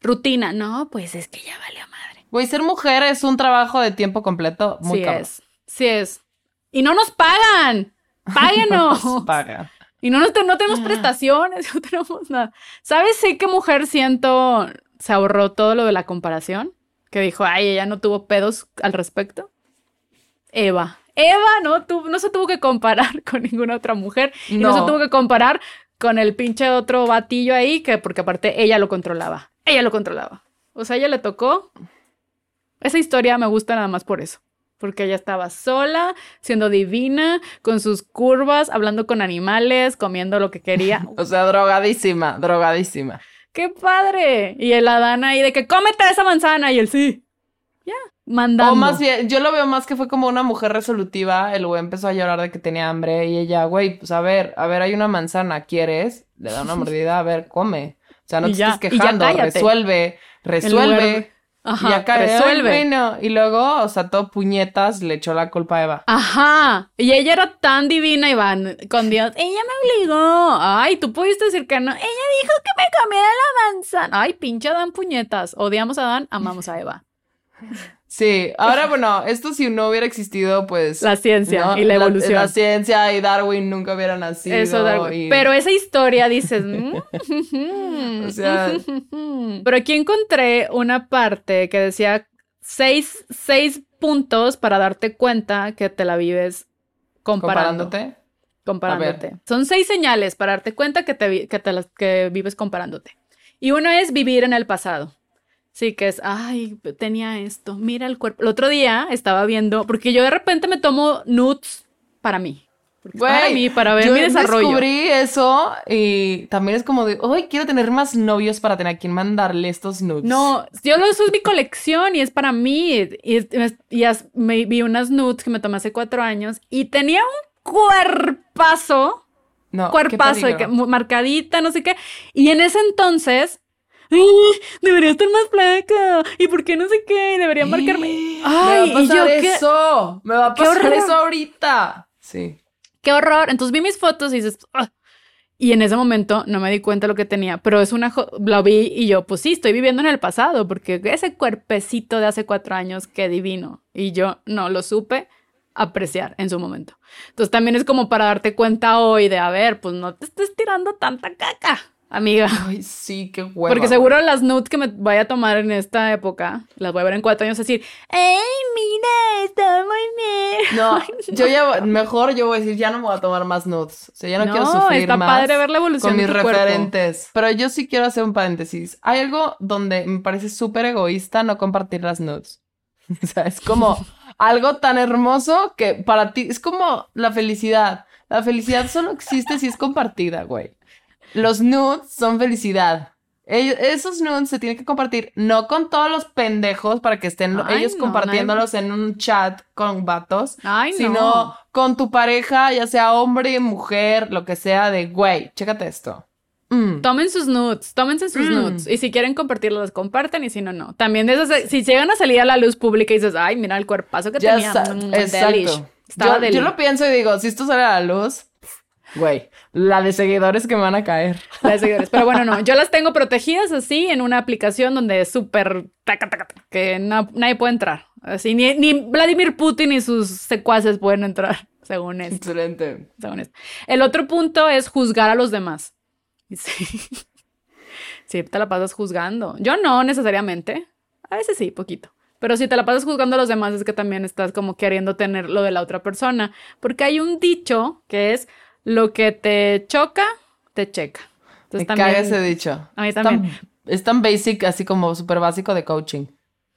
rutina. No, pues es que ya valió madre. Güey, ser mujer es un trabajo de tiempo completo muy sí cabrón. es, sí es. Y no nos pagan. Páguenos. Nos paga. Y no, nos te- no tenemos prestaciones, no tenemos nada. ¿Sabes sí qué mujer siento se ahorró todo lo de la comparación? Que dijo, ay, ella no tuvo pedos al respecto. Eva. Eva no, tu- no se tuvo que comparar con ninguna otra mujer. Y no. se No. tuvo que comparar con el pinche otro batillo ahí, que porque aparte ella lo controlaba. Ella lo controlaba. O sea, ella le tocó. Esa historia me gusta nada más por eso. Porque ella estaba sola, siendo divina, con sus curvas, hablando con animales, comiendo lo que quería. O sea, drogadísima, drogadísima. ¡Qué padre! Y el Adán ahí de que cómete esa manzana y él sí. Ya, mandando. O más bien, yo lo veo más que fue como una mujer resolutiva. El güey empezó a llorar de que tenía hambre y ella, güey, pues a ver, a ver, hay una manzana, ¿quieres? Le da una mordida, a ver, come. O sea, no te ya, estés quejando, resuelve, resuelve. Ajá, y acá, resuelve. Bueno, y luego, o sea, todo puñetas, le echó la culpa a Eva. Ajá. Y ella era tan divina, Iván, con Dios. Ella me obligó. Ay, tú pudiste decir que no. Ella dijo que me comiera la manzana. Ay, pinche Adán puñetas. Odiamos a Adán, amamos a Eva. Sí, ahora bueno, esto si no hubiera existido, pues... La ciencia ¿no? y la evolución. La, ciencia y Darwin nunca hubiera nacido. Eso, Darwin. y- Pero esa historia dices. mm, O sea- Pero aquí encontré una parte que decía seis, seis puntos para darte cuenta que te la vives comparando. comparándote. Comparándote. Son seis señales para darte cuenta que te, vi- que te las que vives comparándote. Y uno es vivir en el pasado. Sí, que es, ay, tenía esto, mira el cuerpo. El otro día estaba viendo, porque yo de repente me tomo nudes para mí. Es para Güey, mí, para ver yo mi desarrollo. descubrí eso y también es como de, ay, quiero tener más novios para tener a quien mandarle estos nudes. No, yo lo eso es mi colección y es para mí. Y, y- y as- me vi unas nudes que me tomé hace cuatro años y tenía un cuerpazo, no cuerpazo, que, marcadita, no sé qué. Y en ese entonces, "Ay, debería estar más flaca. ¿Y por qué no sé qué? Debería marcarme. me Ay, va a y yo, pasar ¿qué? eso. Me va a pasar eso ahorita. Sí. qué horror. Entonces vi mis fotos y dices, "Ah". y en ese momento no me di cuenta lo que tenía, pero es una, lo vi y yo, pues sí, estoy viviendo en el pasado, porque ese cuerpecito de hace cuatro años, qué divino. Y yo no lo supe apreciar en su momento. Entonces también es como para darte cuenta hoy de, a ver, pues no te estés tirando tanta caca, amiga. Ay, sí, qué hueva. Porque seguro las nudes que me vaya a tomar en esta época, las voy a ver en cuatro años y decir, ¡Ey, mira, está muy bien! No, yo ya, mejor yo voy a decir, ya no me voy a tomar más nudes. O sea, ya no, quiero sufrir está más padre ver la evolución con de mis tu cuerpo. referentes. Pero yo sí quiero hacer un paréntesis. Hay algo donde me parece súper egoísta no compartir las nudes. O sea, es como algo tan hermoso que para ti es como la felicidad. La felicidad solo existe si es compartida, güey. Los nudes son felicidad. Ellos- esos nudes se tienen que compartir no con todos los pendejos para que estén Ay, ellos no, compartiéndolos en un chat con vatos, Ay, no. sino con tu pareja, ya sea hombre, mujer, lo que sea, de güey, chécate esto. Mm. Tomen sus nudes, tómense sus nudes. Y si quieren compartirlos, los comparten y si no, no. También de esas, si llegan a salir a la luz pública y dices, ay, mira el cuerpazo que Ya tenía. mm, delish". exacto. Estaba Yo, yo lo pienso y digo, si esto sale a la luz, güey, la de seguidores que me van a caer. La de seguidores. Pero bueno, no. Yo las tengo protegidas así en una aplicación donde es súper taca, taca, taca, que no- nadie puede entrar. Así, ni, ni Vladimir Putin ni sus secuaces pueden entrar, según esto. Excelente. según esto. El otro punto es juzgar a los demás. Sí. Sí, te la pasas juzgando. Yo no necesariamente. A veces sí, poquito. Pero si te la pasas juzgando a los demás es que también estás como queriendo tener lo de la otra persona. Porque hay un dicho que es lo que te choca, te checa. Me Entonces caga ese dicho. A mí Es tan- también. Es tan basic, así como súper básico de coaching.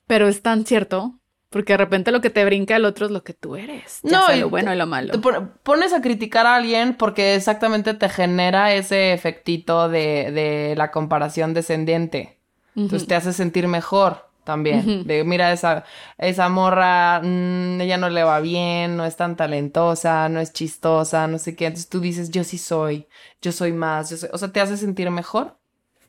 Pero es tan cierto. Porque de repente lo que te brinca el otro es lo que tú eres. Ya No, sea lo bueno te- y lo malo. Te pon- pones a criticar a alguien porque exactamente te genera ese efectito de, de la comparación descendiente. Entonces te hace sentir mejor también. De mira, esa, esa morra, mm, ella no le va bien, no es tan talentosa, no es chistosa, no sé qué. Entonces tú dices, yo sí soy, yo soy más, yo soy. O sea, te hace sentir mejor.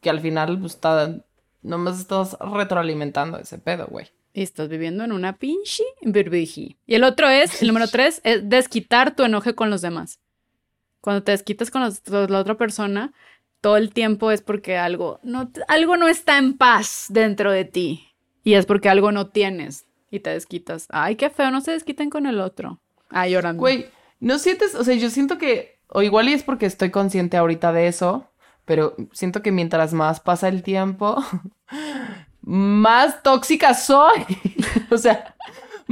Que al final, pues, está, nomás estás retroalimentando ese pedo, güey. Y estás viviendo en una pinche birbiji. Y el otro es, el número tres, es desquitar tu enoje con los demás. Cuando te desquitas con los- la otra persona, todo el tiempo es porque algo no, algo no está en paz dentro de ti. Y es porque algo no tienes. Y te desquitas. Ay, qué feo, no se desquiten con el otro. Ay, llorando. Güey, ¿no sientes? O sea, yo siento que, o igual y es porque estoy consciente ahorita de eso, pero siento que mientras más pasa el tiempo, más tóxica soy. o sea,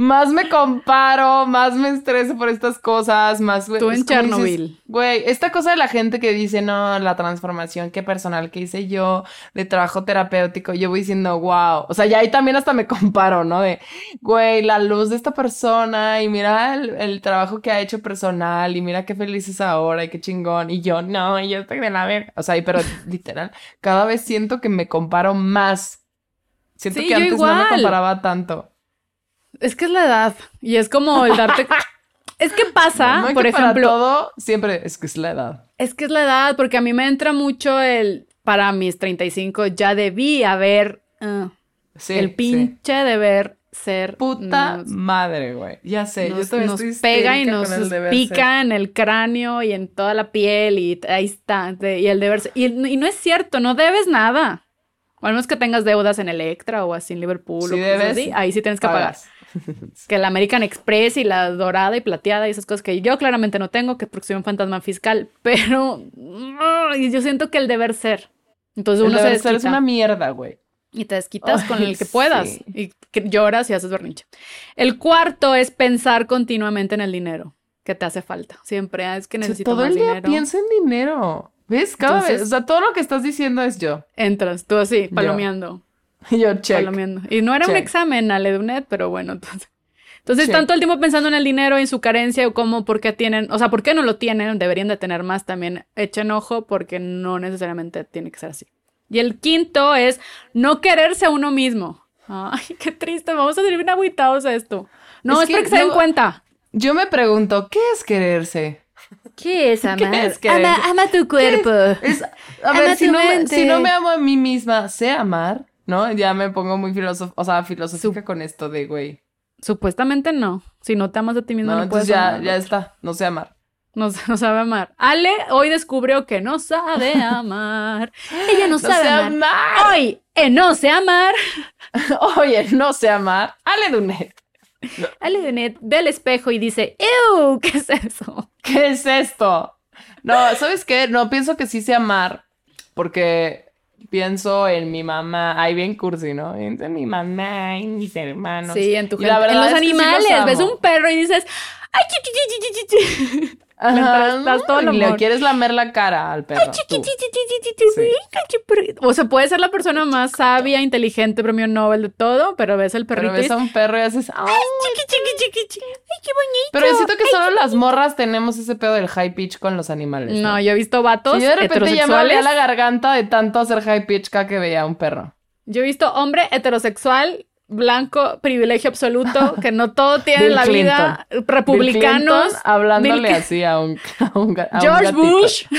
más me comparo, más me estreso por estas cosas, más... Tú en dices, Chernobyl. Güey, esta cosa de la gente que dice, no, la transformación que personal que hice yo, de trabajo terapéutico, yo voy diciendo, wow. O sea, ya ahí también hasta me comparo, ¿no? De, güey, la luz de esta persona y mira el, el trabajo que ha hecho personal y mira qué feliz es ahora y qué chingón. Y yo, no, yo estoy de la verga. O sea, y pero literal, cada vez siento que me comparo más. Siento Sí, que antes no me comparaba tanto. Es que es la edad. Y es como el darte... es que pasa, No por que para ejemplo... todo, siempre es que es la edad. Es que es la edad, porque a mí me entra mucho el, para mis 35, ya debí haber, ah, Sí, el sí. pinche deber ser. Puta nos, madre, güey. Ya sé, yo nos- todavía nos estoy pega y nos pica ser. en el cráneo y en toda la piel y ahí está. de- y el deber ser. Y, y no es cierto, no debes nada. O al menos que tengas deudas en Electra o así en Liverpool Si o cosas así, ahí sí tienes que pagar. Que la American Express y la dorada y plateada y esas cosas que yo claramente no tengo, que porque soy un fantasma fiscal, pero yo siento que el deber ser. Entonces El uno se deber ser desquita es una mierda, güey. y te desquitas con el que puedas sí. y que lloras y haces berrinche. El cuarto es pensar continuamente en el dinero que te hace falta. Siempre "Ah, es que O sea, necesito todo más el día dinero. piensa en dinero. ¿Ves? Cada Entonces- vez. O sea, todo lo que estás diciendo es yo. Entras tú así, palomeando. Y yo, check. palomeando. Y no era un Check. examen a Ledunet, pero bueno, entonces. Entonces Check. están todo el tiempo pensando en el dinero, en su carencia o cómo, por qué tienen, o sea, por qué no lo tienen, deberían de tener más también. Echen ojo porque no necesariamente tiene que ser así. Y el quinto es no quererse a uno mismo. Ay, qué triste, vamos a salir bien agüitados a esto. No, Es es, que para que se den no- cuenta. Yo me pregunto, ¿qué es quererse? ¿Qué es amar? es querer? ama, ama tu cuerpo. Es, a Ama ver, si tu no, me, mente. si no me amo a mí misma, sé amar, ¿no? Ya me pongo muy filosófica, o sea, filosófica con esto de, güey. Supuestamente no. Si no te amas a ti mismo, No, no, puedes entonces ya, amar al ya otro. está, no sé amar. No, no sabe amar. Ale hoy descubrió que no sabe amar. Ella no, No sabe sé amar. amar. Hoy, en no sé amar. Oye, no sé amar. Ale Dunet. Ale Dunet ve al espejo y dice, ¡Ew! ¿Qué es eso? ¿Qué es esto? No, ¿sabes qué? No, pienso que sí sé amar porque pienso en mi mamá. Ay, bien cursi, ¿no? Pienso en mi mamá y mis hermanos. Sí, en tu Y la gente. En verdad los es que sí animales. ves un perro y dices, ¡Ay, chi, chi, chi, chi, chi, chi, chi". Le Ajá, prestas todo el y le quieres lamer la cara al perro. Sí. O sea, puede ser la persona más sabia, inteligente, premio Nobel de todo, pero ves el Pero perrito y ves a un perro y haces... "Ay". chiqui, chiqui, chiqui, chiqui. Ay, qué bonito. Pero yo siento que solo las morras tenemos ese pedo del high pitch con los animales. No, yo he visto vatos Sí, de repente ya me la garganta de tanto hacer high pitch cada que veía a un perro. Yo he visto hombre heterosexual, blanco, privilegio absoluto, que no todo tiene en la vida, republicanos. Hablándole Bill- así a un, a un a George. Bush.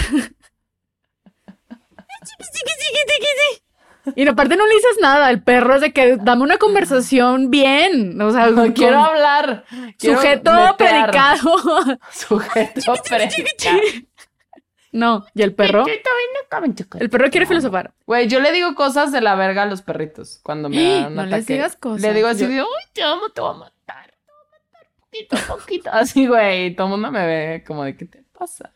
Y aparte no le dices nada, el perro es de que dame una conversación bien, o sea, No quiero hablar. quiero sujeto predicado. Sujeto predicado. No, y el perro, el perro quiere filosofar. Güey, yo le digo cosas de la verga a los perritos cuando me dan un No les ataque. digas cosas. Le digo así Yo- de, uy, te amo, te voy a matar. Te voy a matar poquito, a poquito. Así, güey, todo el mundo me ve como de, ¿qué te pasa?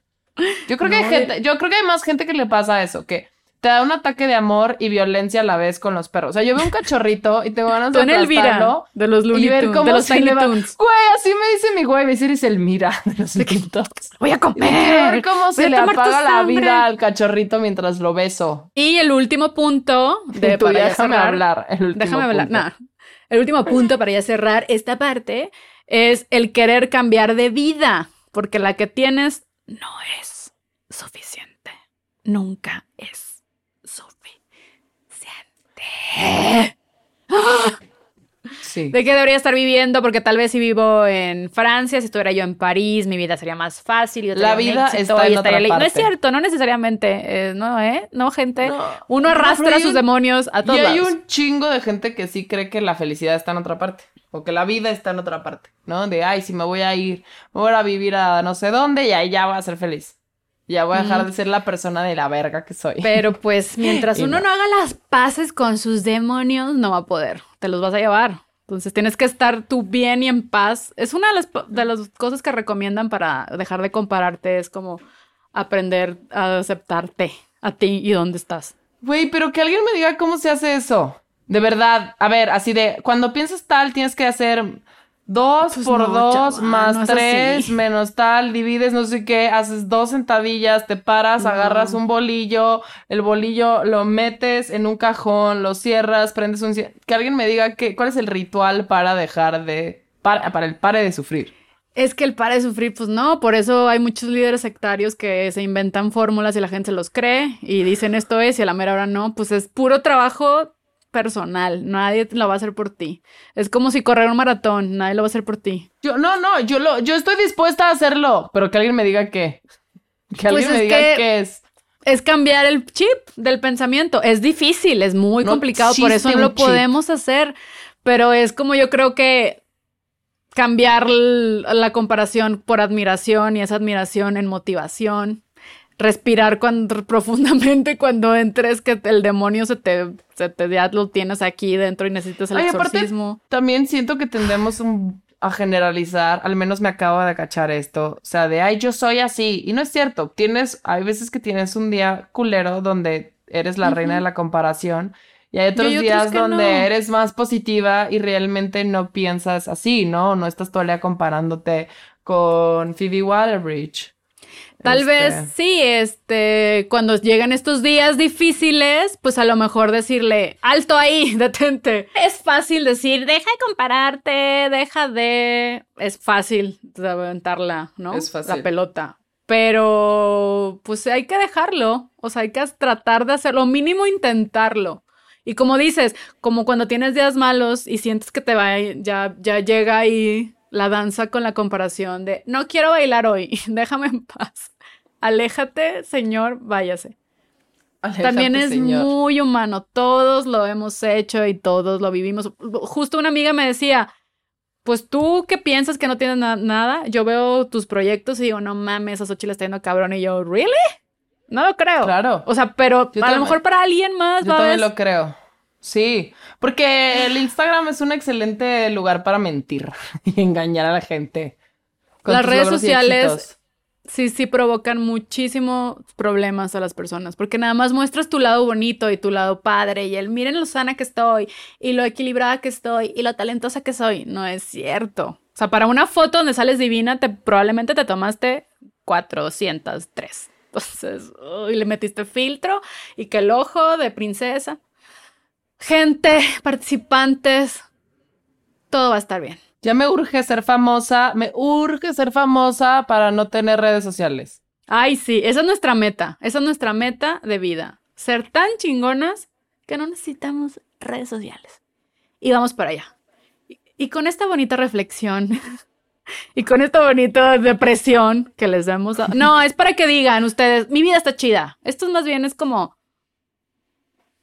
Yo creo que hay gente, yo creo que hay más gente que le pasa eso, que te da un ataque de amor y violencia a la vez con los perros. O sea, yo veo un cachorrito y tengo ganas de aplastarlo de los y Looney ver Tunes, cómo de los se Tiny le va. Toons. Güey, así me dice mi güey, me dice el mira de los Looney Voy a Quiero ver comer. cómo se a le apaga la vida al cachorrito mientras lo beso. Y el último punto de para déjame cerrar- hablar. el último Déjame hablar. punto. Nah. El último punto para ya cerrar esta parte es el querer cambiar de vida, porque la que tienes no es suficiente. Nunca es Sí. ¿De qué debería estar viviendo? Porque tal vez si vivo en Francia, si estuviera yo en París, mi vida sería más fácil. yo La vida éxito está y en otra estaría li- No es parte. cierto, no necesariamente. eh, no, ¿eh? No, gente. No. Uno No, arrastra sus un- demonios a todos Y hay lados. un chingo de gente que sí cree que la felicidad está en otra parte. O que la vida está en otra parte. ¿No? De, ay, si me voy a ir, me voy a vivir a no sé dónde y ahí ya voy a ser feliz. Ya voy a dejar de ser la persona de la verga que soy. Pero pues mientras uno no. no haga las paces con sus demonios, no va a poder. Te los vas a llevar. Entonces tienes que estar tú bien y en paz. Es una de las, de las cosas que recomiendan para dejar de compararte. Es como aprender a aceptarte a ti y dónde estás. Güey, pero que alguien me diga cómo se hace eso. De verdad, a ver, así de, cuando piensas tal, tienes que hacer dos Pues por no, dos chava, más no es tres así. menos tal, divides no sé qué, haces dos sentadillas, te paras, No. agarras un bolillo, el bolillo lo metes en un cajón, lo cierras, prendes un... Que alguien me diga que, cuál es el ritual para dejar de... Para, para el pare de sufrir. Es que el para de sufrir, pues no, por eso hay muchos líderes sectarios que se inventan fórmulas y la gente se los cree y dicen esto es y a la mera hora no, pues es puro trabajo personal, nadie lo va a hacer por ti. Es como si correr un maratón, nadie lo va a hacer por ti. Yo, no, no, yo lo, yo estoy dispuesta a hacerlo, pero que alguien me diga qué. Que Pues alguien me diga que- qué es. Es cambiar el chip del pensamiento. Es difícil, es muy No complicado, por eso no lo chip. podemos hacer. Pero es como yo creo que cambiar la comparación por admiración y esa admiración en motivación. Respirar cuando, profundamente cuando entres que el demonio se te, se te ya lo tienes aquí dentro y necesitas el Ay, aparte, exorcismo. También siento que tendemos un- a generalizar, al menos me acabo de cachar esto, o sea, de, ay, yo soy así, y no es cierto, tienes, hay veces que tienes un día culero donde eres la reina de la comparación, y hay otros hay días donde no. eres más positiva y realmente no piensas así, ¿no? No estás todo el día comparándote con Phoebe Waller-Bridge. Tal Este, vez sí, este, cuando llegan estos días difíciles, pues a lo mejor decirle, alto ahí, detente. Es fácil decir, deja de compararte, deja de... Es fácil de aventarla, ¿no? Es fácil. La pelota. Pero, pues hay que dejarlo, o sea, hay que tratar de hacerlo, mínimo intentarlo. Y como dices, como cuando tienes días malos y sientes que te va, ya, ya llega ahí la danza con la comparación de no quiero bailar hoy, déjame en paz. Aléjate, señor, váyase. aléjate, También es señor. muy humano, todos lo hemos hecho y todos lo vivimos. Justo una amiga me decía, pues tú qué piensas que no tienes na- nada, yo veo tus proyectos y digo, no mames, a Xochitl está yendo cabrón y yo, ¿really? No lo creo. Claro. O sea, pero Yo a lo mejor para alguien más Yo va también lo creo. Sí, porque el Instagram es un excelente lugar para mentir y engañar a la gente. con Las redes sociales sí, sí provocan muchísimos problemas a las personas, porque nada más muestras tu lado bonito y tu lado padre y el miren lo sana que estoy y lo equilibrada que estoy y lo talentosa que soy. No es cierto. O sea, para una foto donde sales divina, te, probablemente te tomaste 403. Entonces, uy, le metiste filtro y que el ojo de princesa. Gente, participantes, todo va a estar bien. Ya me urge ser famosa, me urge ser famosa para no tener redes sociales. Ay, sí, esa es nuestra meta. Esa es nuestra meta de vida. Ser tan chingonas que no necesitamos redes sociales. Y vamos para allá. Y, y con esta bonita reflexión y con esta bonita depresión que les hemos dado. No, es para que digan ustedes, mi vida está chida. Esto es más bien es como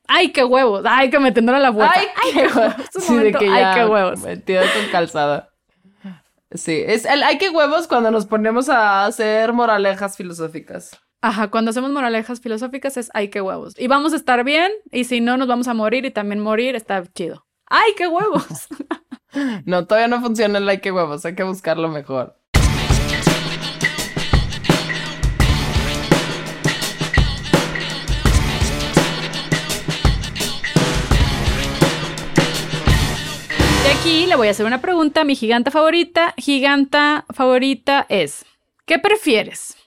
¡Ay, qué huevos! ¡Ay, que metiéndole a la puerta! ¡Ay, qué huevos! Es un Sí, de que ¡Ay, ya qué huevos! Metido con calzada. Sí, es el ay, qué huevos cuando nos ponemos a hacer moralejas filosóficas. Ajá, cuando hacemos moralejas filosóficas es ¡ay, qué huevos! Y vamos a estar bien, y si no, nos vamos a morir, y también morir está chido. ¡Ay, qué huevos! No, todavía no funciona el ay, qué huevos, hay que buscarlo mejor. Aquí le voy a hacer una pregunta a mi giganta favorita. Giganta favorita es, ¿qué prefieres?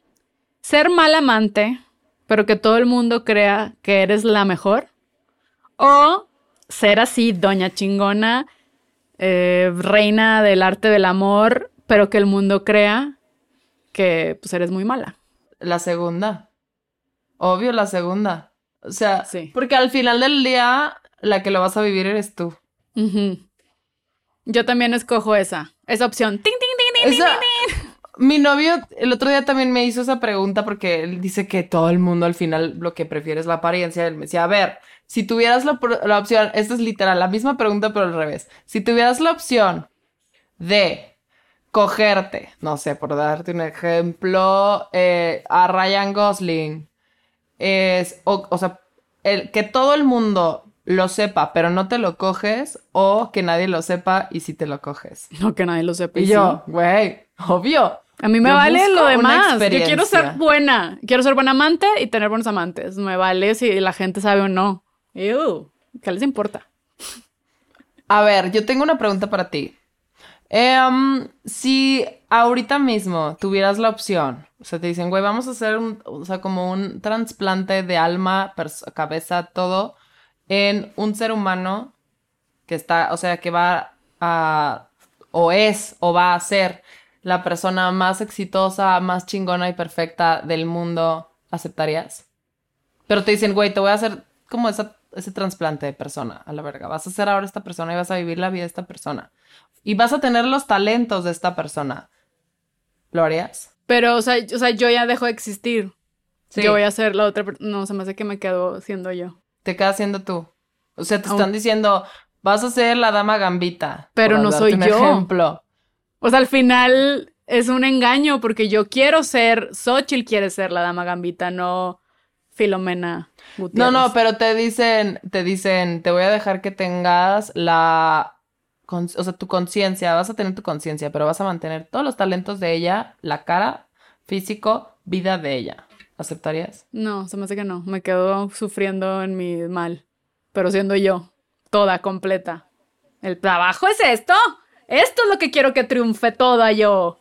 ¿Ser mal amante, pero que todo el mundo crea que eres la mejor? ¿O ser así, doña chingona, eh, reina del arte del amor, pero que el mundo crea que pues eres muy mala? La segunda. Obvio, la segunda. O sea, Sí. porque al final del día, la que lo vas a vivir eres tú. Yo también escojo esa, esa opción. ¡Ting, ting, ting, ting, ting, Esa-! Mi novio el otro día también me hizo esa pregunta porque él dice que todo el mundo al final lo que prefiere es la apariencia. Él me decía, a ver, si tuvieras la opción, esta es literal, la misma pregunta pero al revés. Si tuvieras la opción de cogerte, no sé, por darte un ejemplo, eh, a Ryan Gosling, es, o, o sea, el, que todo el mundo lo sepa, pero no te lo coges, o que nadie lo sepa y si te lo coges. No que nadie lo sepa. Y sí. yo, güey, obvio. A mí me Yo vale lo demás. Yo quiero ser buena. Quiero ser buena amante y tener buenos amantes. Me vale si la gente sabe o no. Ew, ¿Qué les importa? A ver, yo tengo una pregunta para ti. Em, si ahorita mismo tuvieras la opción, o sea, te dicen, güey, vamos a hacer un, o sea, como un trasplante de alma, cabeza, todo, en un ser humano que está, o sea, que va a, o es, o va a ser la persona más exitosa, más chingona y perfecta del mundo, ¿aceptarías? Pero te dicen, güey, te voy a hacer como esa, ese trasplante de persona, a la verga. Vas a ser ahora esta persona y vas a vivir la vida de esta persona. Y vas a tener los talentos de esta persona. ¿Lo harías? Pero, o sea, o sea, yo ya dejo de existir. Sí. Yo voy a ser la otra per- No, se me hace que me quedo siendo yo. Te quedas siendo tú. O sea, te están diciendo, vas a ser la dama gambita. Pero no soy un yo. ejemplo. O sea, al final es un engaño porque yo quiero ser. Xochitl quiere ser la dama gambita, no Filomena No, Gutiérrez. no, pero te dicen, te dicen, te voy a dejar que tengas la, con- o sea, tu conciencia, vas a tener tu conciencia, pero vas a mantener todos los talentos de ella, la cara, físico, vida de ella. ¿Aceptarías? No, se me hace que no. Me quedo sufriendo en mi mal. Pero siendo yo, toda, completa. El trabajo es esto. Esto es lo que quiero que triunfe toda yo.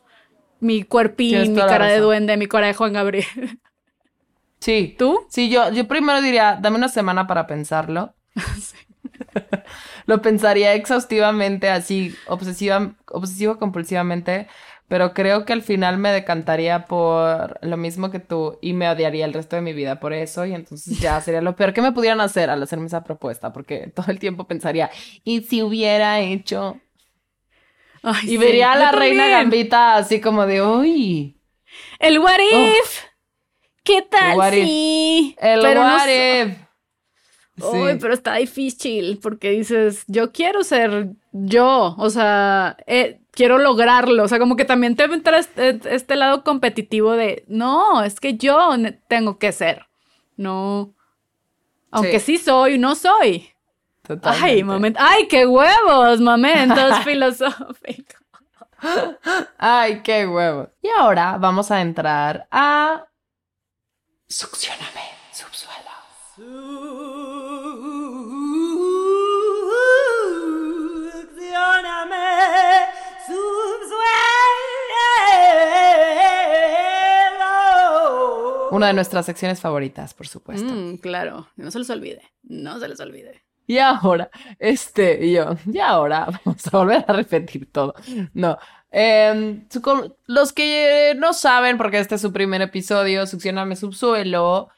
Mi cuerpín, mi cara de duende, mi cara de Juan Gabriel. Sí. ¿Tú? Sí, yo, yo primero diría, dame una semana para pensarlo. Lo pensaría exhaustivamente, así, obsesiva, obsesivo compulsivamente, pero creo que al final me decantaría por lo mismo que tú y me odiaría el resto de mi vida por eso y entonces ya sería lo peor que me pudieran hacer al hacerme esa propuesta, porque todo el tiempo pensaría, ¿y si hubiera hecho? Ay, Y sí, vería a la reina también. gambita así como de, uy, El what if. ¿Qué tal if. si? el Pero no what sé- if. Uy, pero está difícil porque dices, yo quiero ser yo, o sea, eh, quiero lograrlo, o sea, como que también te entra este, este lado competitivo de, no, es que yo tengo que ser, no, aunque sí, soy, no soy. Totalmente. Ay, momento, ay, qué huevos, momentos filosóficos. Ay, qué huevos. Y ahora vamos a entrar a Succioname, subsuelo. Una de nuestras secciones favoritas, por supuesto. Mm, claro, no se les olvide, no se les olvide. Y ahora, este, y yo, y ahora vamos a volver a repetir todo. No. em, su- los que no saben, porque este es su primer episodio, Succioname Subsuelo,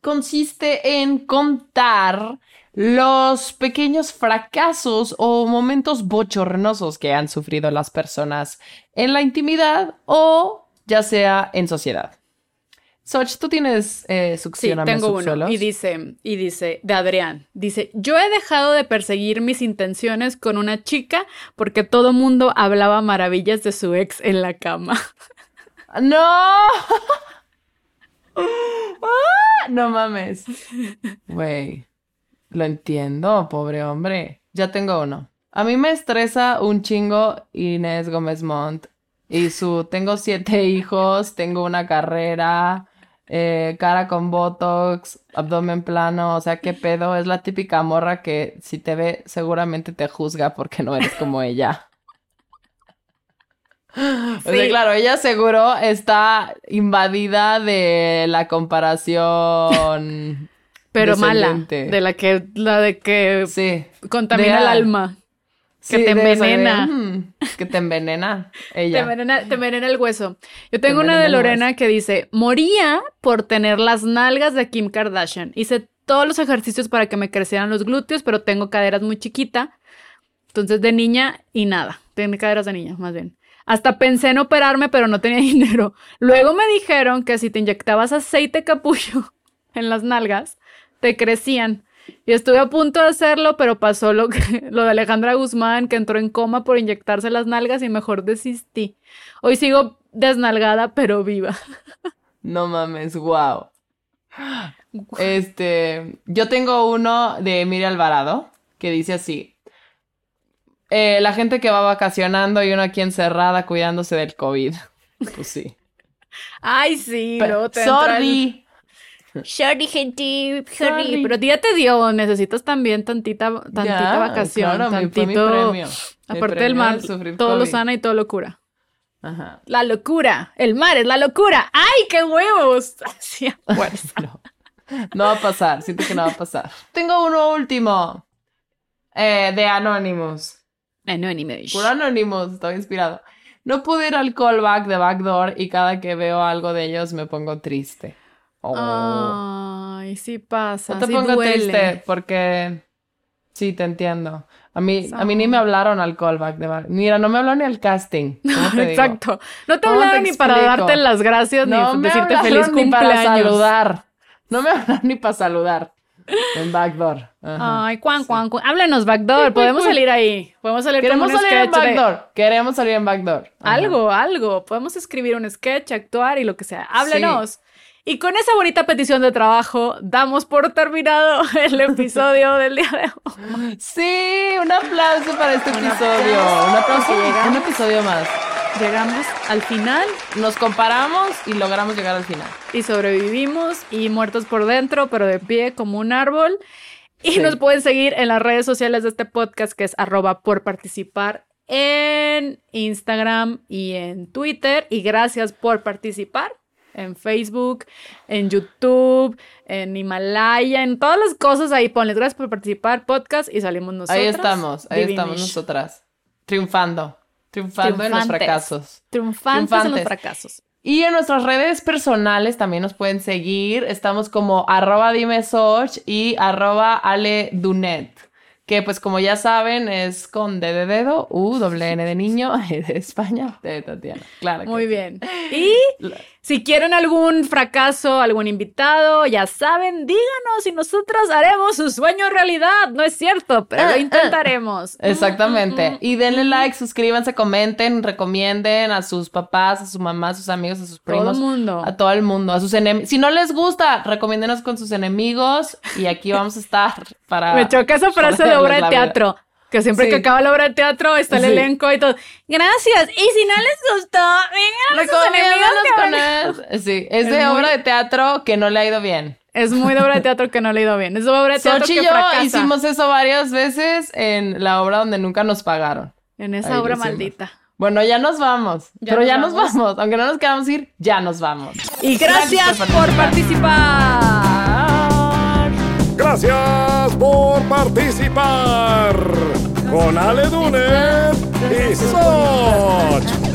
consiste en contar los pequeños fracasos o momentos bochornosos que han sufrido las personas en la intimidad o ya sea en sociedad. Soch, tú tienes eh, Sí, succioname tengo uno. Y dice, y dice, de Adrián, dice, yo he dejado de perseguir mis intenciones con una chica porque todo mundo hablaba maravillas de su ex en la cama. ¡No! Ah, no mames. Güey, lo entiendo, pobre hombre. Ya tengo uno. A mí me estresa un chingo Inés Gómez Montt y su tengo siete hijos, tengo una carrera, eh, cara con botox, abdomen plano, o sea, qué pedo. Es la típica morra que si te ve seguramente te juzga porque no eres como ella. O sea, Sí. claro, ella seguro está invadida de la comparación. Pero mala, de la que, la de que Sí. contamina De- el alma. Que Sí, te envenena. Que te envenena Te ella. envenena, te envenena el hueso. Yo tengo una de Lorena que dice, moría por tener las nalgas de Kim Kardashian. Hice todos los ejercicios para que me crecieran los glúteos, pero tengo caderas muy chiquita. Entonces de niña y nada. Tengo caderas de niña, más bien. Hasta pensé en operarme, pero no tenía dinero. Luego me dijeron que si te inyectabas aceite capullo en las nalgas, te crecían. Y estuve a punto de hacerlo, pero pasó lo, que, lo de Alejandra Guzmán, que entró en coma por inyectarse las nalgas y mejor desistí. Hoy sigo desnalgada, pero viva. No mames, wow. Este, yo tengo uno de Emilia Alvarado que dice así. eh, la gente que va vacacionando y uno aquí encerrada cuidándose del COVID. Pues sí. Ay, sí, Pe- luego te entra el- sorry. Sorry, gente, Sorry. sorry. Pero ya te dio, necesitas también tantita, tantita Ya, vacación, claro, fue mi tantito. premio. Mi Aparte del mar, de todo lo sana y todo lo cura. Ajá. La locura, el mar es la locura. ¡Ay, qué huevos! A fuerza. No. No va a pasar, siento que no va a pasar. Tengo uno último. Eh, de Anonymous. Anonymous. Puro Anonymous, estoy inspirado. No pude ir al callback de Backdoor y cada que veo algo de ellos me pongo triste. Oh. Ay, sí pasa. no te sí pongo duele. triste porque sí, te entiendo. A mí, a mí ni me hablaron al callback de. Mira, no me hablaron ni al casting. Exacto. No te ¿Cómo te hablaron ni para darte las gracias No ni decirte feliz ni para cumpleaños. saludar. No me hablaron ni para saludar. En Backdoor. Ajá. Ay, cuan, cuan, cuan. Háblanos, Backdoor. Podemos salir ahí. Podemos salir como Queremos un salir en de- Backdoor. Queremos salir en Backdoor. Ajá. Algo, algo. Podemos escribir un sketch, actuar y lo que sea. Háblenos. Y con esa bonita petición de trabajo, damos por terminado el episodio del día de hoy. Sí, un aplauso para este episodio. Un aplauso. Un episodio más. Llegamos al final Nos comparamos y logramos llegar al final. y sobrevivimos y muertos por dentro, pero de pie como un árbol. Y Sí. nos pueden seguir en las redes sociales de este podcast, que es arroba por participar en Instagram y en Twitter. Y gracias por participar en Facebook, en YouTube, en Himalaya, en todas las cosas ahí. Ponles gracias por participar, podcast, y salimos nosotros. Ahí estamos, ahí estamos nosotras. Triunfando. Triunfando en los Triunfantes. fracasos. Triunfantes, en los Triunfantes. fracasos. Y en nuestras redes personales también nos pueden seguir. Estamos como arroba dimesoch y arroba aledunet. Que pues como ya saben es con D de dedo, U, doble N de niño, E de España, de Tatiana. Claro. que Muy sí. bien. Y si quieren algún fracaso, algún invitado, ya saben, díganos y nosotros haremos su sueño realidad. No es cierto, pero Ah, lo ah. intentaremos. Exactamente. Mm, mm, Y denle like, suscríbanse, comenten, recomienden a sus papás, a su mamá, a sus amigos, a sus Todo primos. el mundo. A todo el mundo, a sus enemigos. Si no les gusta, recomiéndenos con sus enemigos y aquí vamos a estar para... Me choca esa frase de obra de la teatro. Que siempre Sí. que acaba la obra de teatro está el Sí. elenco y todo. Gracias. Y si no les gustó, vengan a sus enemigos. que van a-". Recomiéndanos con él. Sí, es, Es de muy- obra de teatro que no le ha ido bien. Es muy de obra de teatro que no le he ido bien. Es de obra de teatro Sochi que y yo fracasa. hicimos eso varias veces en la obra donde nunca nos pagaron. En esa Ahí obra maldita. Bueno, ya nos vamos. Ya pero nos ya vamos. nos vamos. Aunque no nos queramos ir, ya nos vamos. Y gracias, por participar. Gracias por participar con Ale Dunes y Soch.